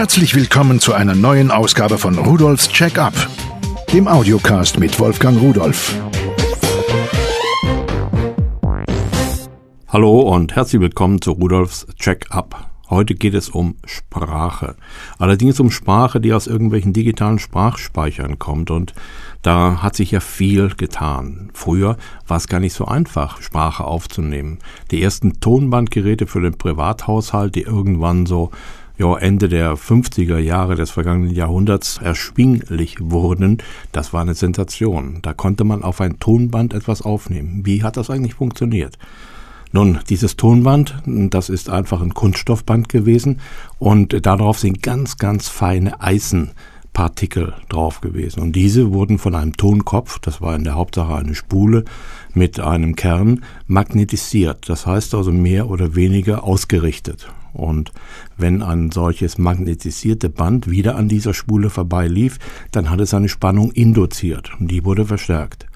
Herzlich willkommen zu einer neuen Ausgabe von Rudolfs Check-up, dem Audiocast mit Wolfgang Rudolf. Hallo und herzlich willkommen zu Rudolfs Check-up. Heute geht es um Sprache. Allerdings um Sprache, die aus irgendwelchen digitalen Sprachspeichern kommt. Und da hat sich ja viel getan. Früher war es gar nicht so einfach, Sprache aufzunehmen. Die ersten Tonbandgeräte für den Privathaushalt, die irgendwann so ja, Ende der 50er Jahre des vergangenen Jahrhunderts erschwinglich wurden, das war eine Sensation. Da konnte man auf ein Tonband etwas aufnehmen. Wie hat das eigentlich funktioniert? Nun, dieses Tonband, das ist einfach ein Kunststoffband gewesen und darauf sind ganz, ganz feine Eisenpartikel drauf gewesen. Und diese wurden von einem Tonkopf, das war in der Hauptsache eine Spule, mit einem Kern magnetisiert. Das heißt also mehr oder weniger ausgerichtet. Und wenn ein solches magnetisierte Band wieder an dieser Spule vorbeilief, dann hat es eine Spannung induziert und die wurde verstärkt.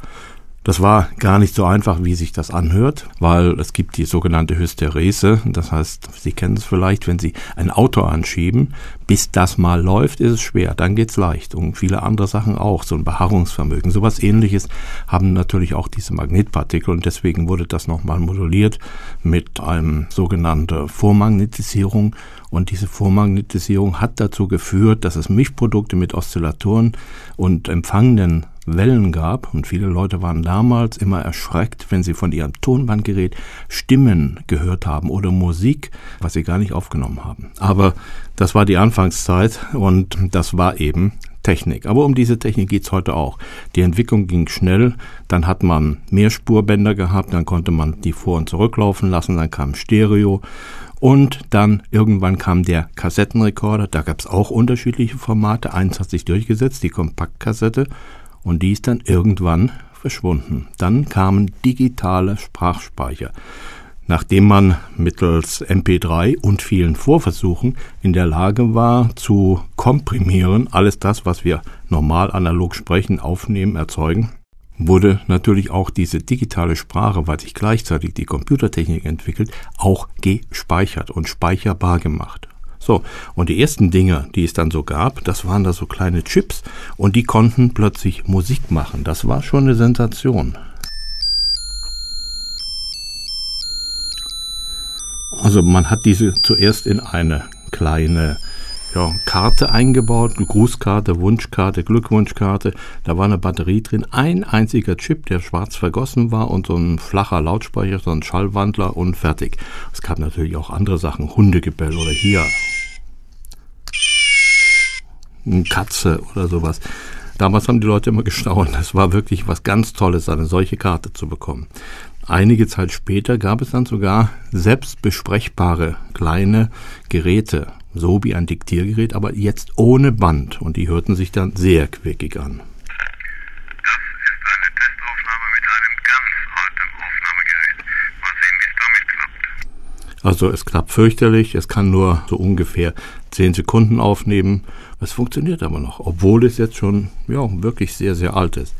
Das war gar nicht so einfach, wie sich das anhört, weil es gibt die sogenannte Hysterese. Das heißt, Sie kennen es vielleicht, wenn Sie ein Auto anschieben, bis das mal läuft, ist es schwer, dann geht's leicht. Und viele andere Sachen auch, so ein Beharrungsvermögen. Sowas ähnliches haben natürlich auch diese Magnetpartikel und deswegen wurde das nochmal moduliert mit einem sogenannten Vormagnetisierung. Und diese Vormagnetisierung hat dazu geführt, dass es Mischprodukte mit Oszillatoren und empfangenden Wellen gab und viele Leute waren damals immer erschreckt, wenn sie von ihrem Tonbandgerät Stimmen gehört haben oder Musik, was sie gar nicht aufgenommen haben. Aber das war die Anfangszeit und das war eben Technik. Aber um diese Technik geht's heute auch. Die Entwicklung ging schnell, dann hat man mehr Spurbänder gehabt, dann konnte man die vor- und zurücklaufen lassen, dann kam Stereo und dann irgendwann kam der Kassettenrekorder, da gab's auch unterschiedliche Formate. Eins hat sich durchgesetzt, die Kompaktkassette und die ist dann irgendwann verschwunden. Dann kamen digitale Sprachspeicher. Nachdem man mittels MP3 und vielen Vorversuchen in der Lage war zu komprimieren, alles das, was wir normal analog sprechen, aufnehmen, erzeugen, wurde natürlich auch diese digitale Sprache, weil sich gleichzeitig die Computertechnik entwickelt, auch gespeichert und speicherbar gemacht. So, und die ersten Dinge, die es dann so gab, das waren da so kleine Chips und die konnten plötzlich Musik machen. Das war schon eine Sensation. Also man hat diese zuerst in eine kleine ja, Karte eingebaut, Grußkarte, Wunschkarte, Glückwunschkarte. Da war eine Batterie drin, ein einziger Chip, der schwarz vergossen war und so ein flacher Lautsprecher, so ein Schallwandler und fertig. Es gab natürlich auch andere Sachen, Hundegebell oder hier eine Katze oder sowas. Damals haben die Leute immer gestaunt. Es war wirklich was ganz Tolles, eine solche Karte zu bekommen. Einige Zeit später gab es dann sogar selbstbesprechbare kleine Geräte, so wie ein Diktiergerät, aber jetzt ohne Band. Und die hörten sich dann sehr quickig an. Also es klappt fürchterlich, es kann nur so ungefähr zehn Sekunden aufnehmen. Es funktioniert aber noch, obwohl es jetzt schon ja, wirklich sehr, sehr alt ist.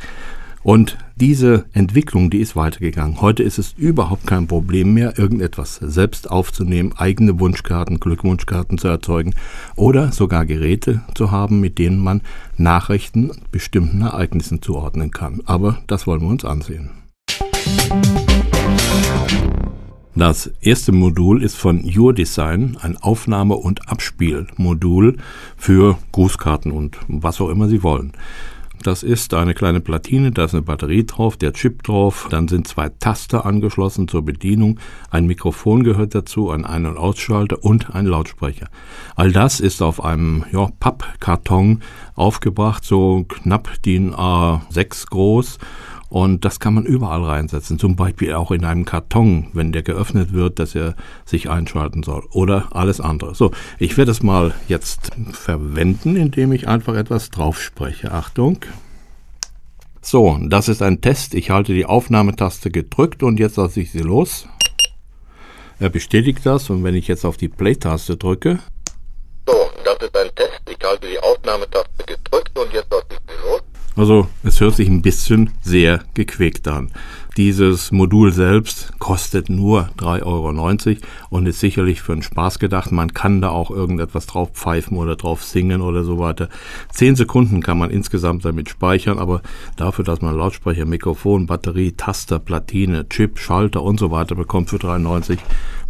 Und diese Entwicklung, die ist weitergegangen. Heute ist es überhaupt kein Problem mehr, irgendetwas selbst aufzunehmen, eigene Wunschkarten, Glückwunschkarten zu erzeugen oder sogar Geräte zu haben, mit denen man Nachrichten bestimmten Ereignissen zuordnen kann. Aber das wollen wir uns ansehen. Das erste Modul ist von Your Design, ein Aufnahme- und Abspielmodul für Grußkarten und was auch immer Sie wollen. Das ist eine kleine Platine, da ist eine Batterie drauf, der Chip drauf, dann sind zwei Taster angeschlossen zur Bedienung, ein Mikrofon gehört dazu, ein Ein- und Ausschalter und ein Lautsprecher. All das ist auf einem ja, Pappkarton aufgebracht, so knapp DIN A6 groß und das kann man überall reinsetzen, zum Beispiel auch in einem Karton, wenn der geöffnet wird, dass er sich einschalten soll oder alles andere. So, ich werde es mal jetzt verwenden, indem ich einfach etwas drauf spreche. Achtung. So, das ist ein Test. Ich halte die Aufnahmetaste gedrückt und jetzt lasse ich sie los. Er bestätigt das und wenn ich jetzt auf die Play-Taste drücke. So, das ist ein Test. Ich halte die Aufnahmetaste gedrückt und jetzt lasse. Also es hört sich ein bisschen sehr gequäkt an. Dieses Modul selbst kostet nur 3,90 Euro und ist sicherlich für einen Spaß gedacht. Man kann da auch irgendetwas drauf pfeifen oder drauf singen oder so weiter. Zehn Sekunden kann man insgesamt damit speichern, aber dafür, dass man Lautsprecher, Mikrofon, Batterie, Taster, Platine, Chip, Schalter und so weiter bekommt für 3,90,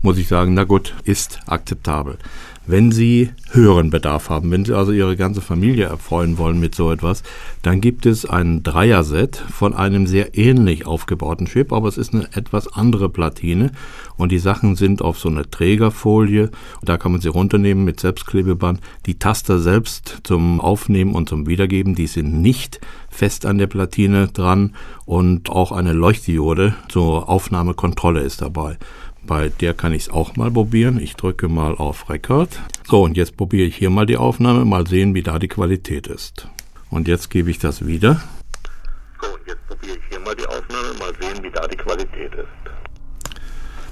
muss ich sagen, na gut, ist akzeptabel wenn Sie Hörenbedarf haben, wenn Sie also Ihre ganze Familie erfreuen wollen mit so etwas, dann gibt es ein Dreier-Set von einem sehr ähnlich aufgebauten Chip, aber es ist eine etwas andere Platine und die Sachen sind auf so einer Trägerfolie. Da kann man sie runternehmen mit Selbstklebeband. Die Taster selbst zum Aufnehmen und zum Wiedergeben, die sind nicht fest an der Platine dran und auch eine Leuchtdiode zur Aufnahmekontrolle ist dabei. Bei der kann ich es auch mal probieren. Ich drücke mal auf Record. So, und jetzt probiere ich hier mal die Aufnahme, mal sehen, wie da die Qualität ist. Und jetzt gebe ich das wieder. So, und jetzt probiere ich hier mal die Aufnahme, mal sehen, wie da die Qualität ist.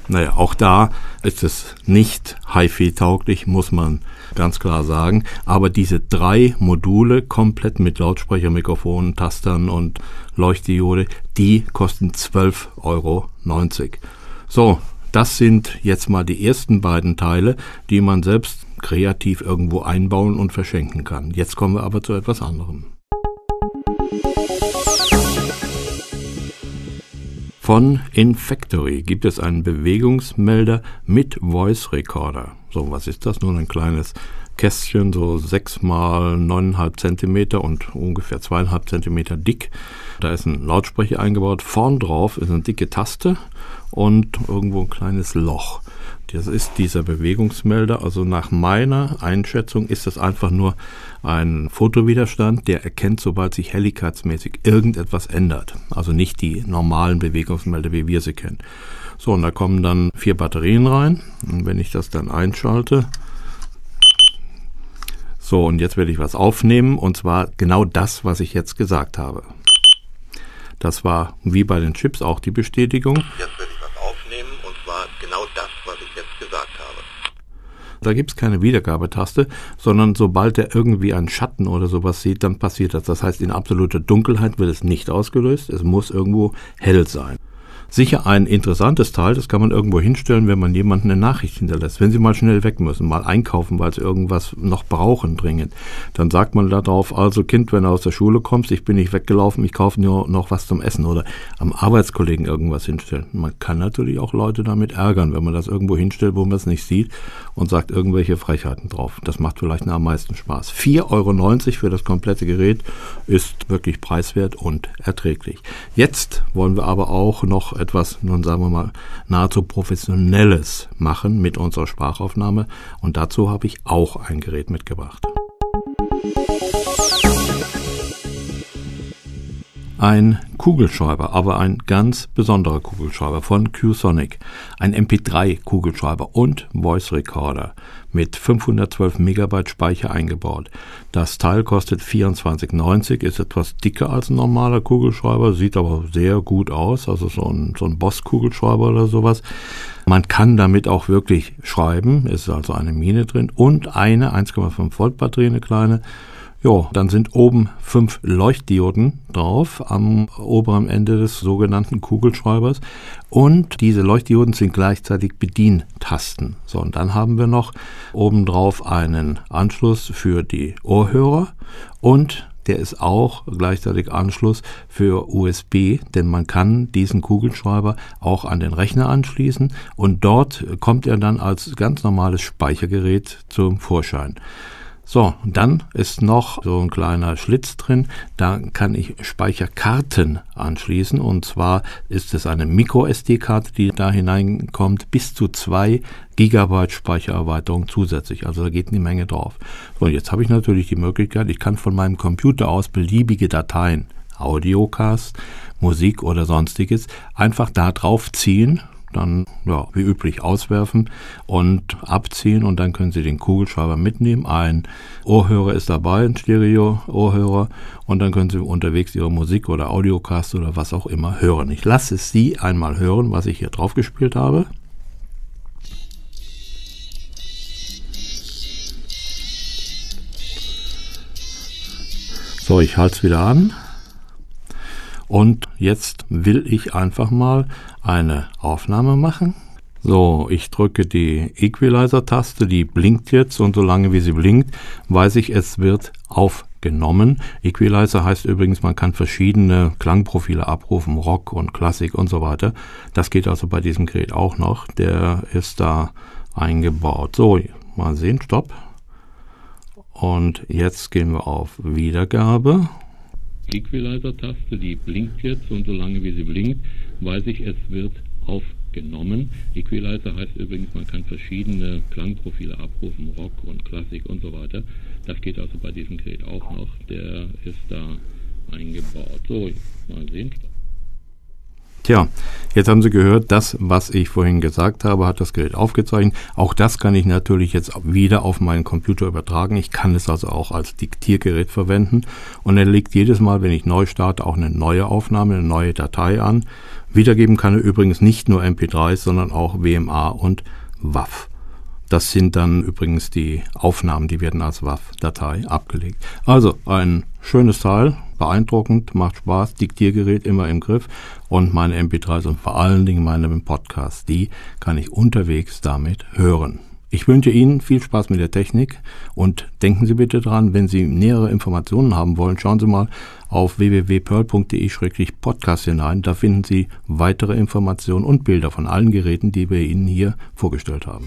Naja, auch da ist es nicht HiFi-tauglich, muss man ganz klar sagen. Aber diese drei Module komplett mit Lautsprecher, Mikrofon, Tastern und Leuchtdiode, die kosten 12,90 Euro. So, das sind jetzt mal die ersten beiden Teile, die man selbst kreativ irgendwo einbauen und verschenken kann. Jetzt kommen wir aber zu etwas anderem. Von Infactory gibt es einen Bewegungsmelder mit Voice Recorder. So, was ist das? Nur ein kleines Kästchen, so sechs mal neuneinhalb Zentimeter und ungefähr zweieinhalb Zentimeter dick. Da ist ein Lautsprecher eingebaut. Vorn drauf ist eine dicke Taste und irgendwo ein kleines Loch. Das ist dieser Bewegungsmelder. Also nach meiner Einschätzung ist das einfach nur ein Fotowiderstand, der erkennt, sobald sich helligkeitsmäßig irgendetwas ändert. Also nicht die normalen Bewegungsmelder, wie wir sie kennen. So, und da kommen dann vier Batterien rein. Und wenn ich das dann einschalte, so, und jetzt werde ich was aufnehmen, und zwar genau das, was ich jetzt gesagt habe. Das war wie bei den Chips auch die Bestätigung. Jetzt werde ich was aufnehmen, und zwar genau das, was ich jetzt gesagt habe. Da gibt es keine Wiedergabetaste, sondern sobald er irgendwie einen Schatten oder sowas sieht, dann passiert das. Das heißt, in absoluter Dunkelheit wird es nicht ausgelöst. Es muss irgendwo hell sein sicher ein interessantes Teil. Das kann man irgendwo hinstellen, wenn man jemanden eine Nachricht hinterlässt. Wenn Sie mal schnell weg müssen, mal einkaufen, weil Sie irgendwas noch brauchen dringend, dann sagt man darauf, also Kind, wenn du aus der Schule kommst, ich bin nicht weggelaufen, ich kaufe nur noch was zum Essen oder am Arbeitskollegen irgendwas hinstellen. Man kann natürlich auch Leute damit ärgern, wenn man das irgendwo hinstellt, wo man es nicht sieht und sagt irgendwelche Frechheiten drauf. Das macht vielleicht am meisten Spaß. 4,90 Euro für das komplette Gerät ist wirklich preiswert und erträglich. Jetzt wollen wir aber auch noch etwas, nun sagen wir mal, nahezu professionelles machen mit unserer Sprachaufnahme. Und dazu habe ich auch ein Gerät mitgebracht. Ein Kugelschreiber, aber ein ganz besonderer Kugelschreiber von QSonic. Ein MP3-Kugelschreiber und Voice Recorder mit 512 Megabyte Speicher eingebaut. Das Teil kostet 24,90, ist etwas dicker als ein normaler Kugelschreiber, sieht aber sehr gut aus, also so ein, so ein Boss-Kugelschreiber oder sowas. Man kann damit auch wirklich schreiben, ist also eine Mine drin und eine 1,5 Volt Batterie, eine kleine ja, dann sind oben fünf Leuchtdioden drauf am oberen Ende des sogenannten Kugelschreibers und diese Leuchtdioden sind gleichzeitig Bedientasten. So, und dann haben wir noch obendrauf einen Anschluss für die Ohrhörer und der ist auch gleichzeitig Anschluss für USB, denn man kann diesen Kugelschreiber auch an den Rechner anschließen und dort kommt er dann als ganz normales Speichergerät zum Vorschein. So, dann ist noch so ein kleiner Schlitz drin. Da kann ich Speicherkarten anschließen. Und zwar ist es eine Micro-SD-Karte, die da hineinkommt, bis zu zwei Gigabyte Speichererweiterung zusätzlich. Also da geht eine Menge drauf. So, jetzt habe ich natürlich die Möglichkeit, ich kann von meinem Computer aus beliebige Dateien, Audiocast, Musik oder sonstiges, einfach da drauf ziehen dann ja, wie üblich auswerfen und abziehen und dann können Sie den Kugelschreiber mitnehmen. Ein Ohrhörer ist dabei, ein Stereo-Ohrhörer und dann können Sie unterwegs Ihre Musik oder Audiocast oder was auch immer hören. Ich lasse es Sie einmal hören, was ich hier drauf gespielt habe. So, ich halte es wieder an. Und jetzt will ich einfach mal eine Aufnahme machen. So, ich drücke die Equalizer-Taste, die blinkt jetzt und solange wie sie blinkt, weiß ich, es wird aufgenommen. Equalizer heißt übrigens, man kann verschiedene Klangprofile abrufen, Rock und Klassik und so weiter. Das geht also bei diesem Gerät auch noch. Der ist da eingebaut. So, mal sehen, stopp. Und jetzt gehen wir auf Wiedergabe. Equalizer-Taste, die blinkt jetzt und solange wie sie blinkt, weiß ich, es wird aufgenommen. Equalizer heißt übrigens, man kann verschiedene Klangprofile abrufen, Rock und Klassik und so weiter. Das geht also bei diesem Gerät auch noch. Der ist da eingebaut. So, mal sehen. Tja, jetzt haben Sie gehört, das, was ich vorhin gesagt habe, hat das Gerät aufgezeichnet. Auch das kann ich natürlich jetzt wieder auf meinen Computer übertragen. Ich kann es also auch als Diktiergerät verwenden. Und er legt jedes Mal, wenn ich neu starte, auch eine neue Aufnahme, eine neue Datei an. Wiedergeben kann er übrigens nicht nur MP3s, sondern auch WMA und WAV. Das sind dann übrigens die Aufnahmen, die werden als WAV-Datei abgelegt. Also ein schönes Teil, beeindruckend, macht Spaß, Diktiergerät immer im Griff und meine MP3s und vor allen Dingen meine Podcasts, die kann ich unterwegs damit hören. Ich wünsche Ihnen viel Spaß mit der Technik und denken Sie bitte dran, wenn Sie nähere Informationen haben wollen, schauen Sie mal auf www.pearl.de-podcast hinein. Da finden Sie weitere Informationen und Bilder von allen Geräten, die wir Ihnen hier vorgestellt haben.